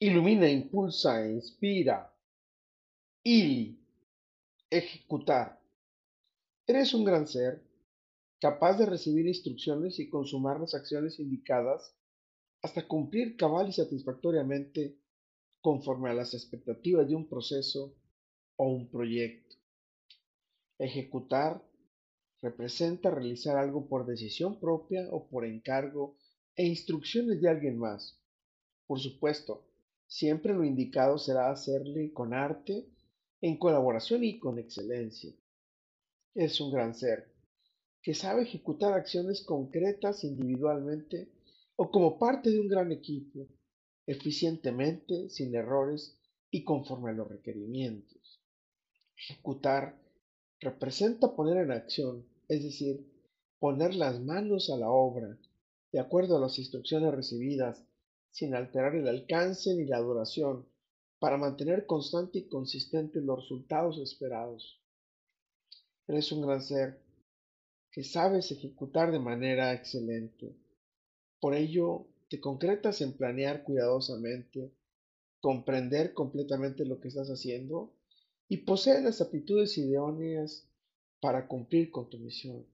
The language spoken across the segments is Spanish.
Ilumina, impulsa, inspira. Ili. Ejecutar. Eres un gran ser, capaz de recibir instrucciones y consumar las acciones indicadas hasta cumplir cabal y satisfactoriamente conforme a las expectativas de un proceso o un proyecto. Ejecutar representa realizar algo por decisión propia o por encargo e instrucciones de alguien más. Por supuesto, Siempre lo indicado será hacerle con arte, en colaboración y con excelencia. Es un gran ser que sabe ejecutar acciones concretas individualmente o como parte de un gran equipo, eficientemente, sin errores y conforme a los requerimientos. Ejecutar representa poner en acción, es decir, poner las manos a la obra, de acuerdo a las instrucciones recibidas sin alterar el alcance ni la duración, para mantener constante y consistente los resultados esperados. Eres un gran ser que sabes ejecutar de manera excelente. Por ello, te concretas en planear cuidadosamente, comprender completamente lo que estás haciendo y posees las aptitudes idóneas para cumplir con tu misión.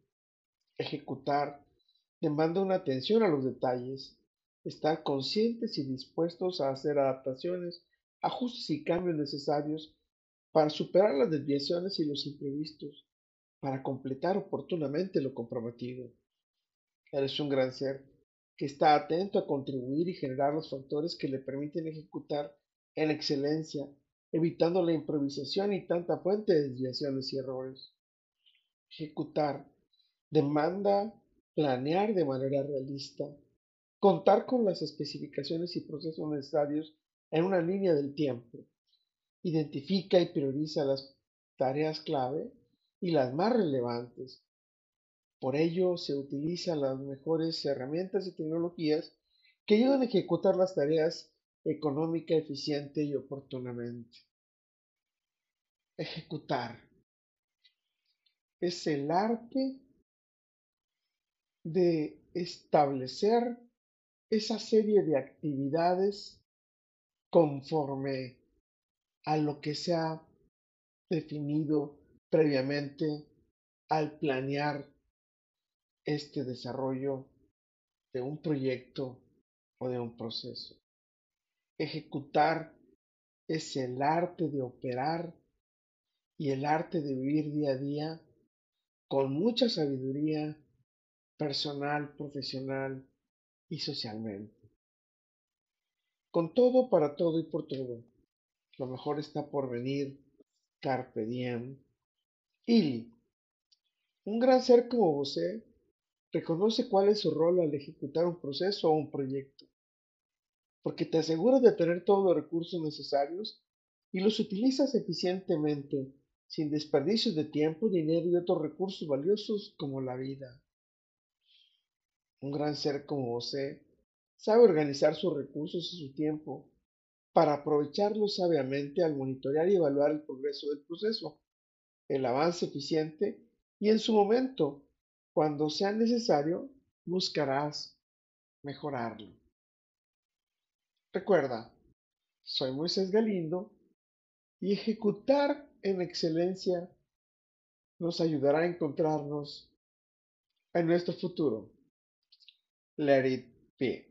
Ejecutar demanda una atención a los detalles, estar conscientes y dispuestos a hacer adaptaciones, ajustes y cambios necesarios para superar las desviaciones y los imprevistos, para completar oportunamente lo comprometido. Eres un gran ser que está atento a contribuir y generar los factores que le permiten ejecutar en excelencia, evitando la improvisación y tanta fuente de desviaciones y errores. Ejecutar demanda planear de manera realista, Contar con las especificaciones y procesos necesarios en una línea del tiempo. Identifica y prioriza las tareas clave y las más relevantes. Por ello, se utilizan las mejores herramientas y tecnologías que ayudan a ejecutar las tareas económica, eficiente y oportunamente. Ejecutar es el arte de establecer esa serie de actividades conforme a lo que se ha definido previamente al planear este desarrollo de un proyecto o de un proceso. Ejecutar es el arte de operar y el arte de vivir día a día con mucha sabiduría personal, profesional y socialmente. Con todo, para todo y por todo. Lo mejor está por venir. Carpe diem. Y un gran ser como vos reconoce cuál es su rol al ejecutar un proceso o un proyecto, porque te aseguras de tener todos los recursos necesarios y los utilizas eficientemente, sin desperdicios de tiempo, dinero y otros recursos valiosos como la vida. Un gran ser como José sabe organizar sus recursos y su tiempo para aprovecharlos sabiamente al monitorear y evaluar el progreso del proceso, el avance eficiente y en su momento, cuando sea necesario, buscarás mejorarlo. Recuerda, soy Moisés Galindo y ejecutar en excelencia nos ayudará a encontrarnos en nuestro futuro. Let it be.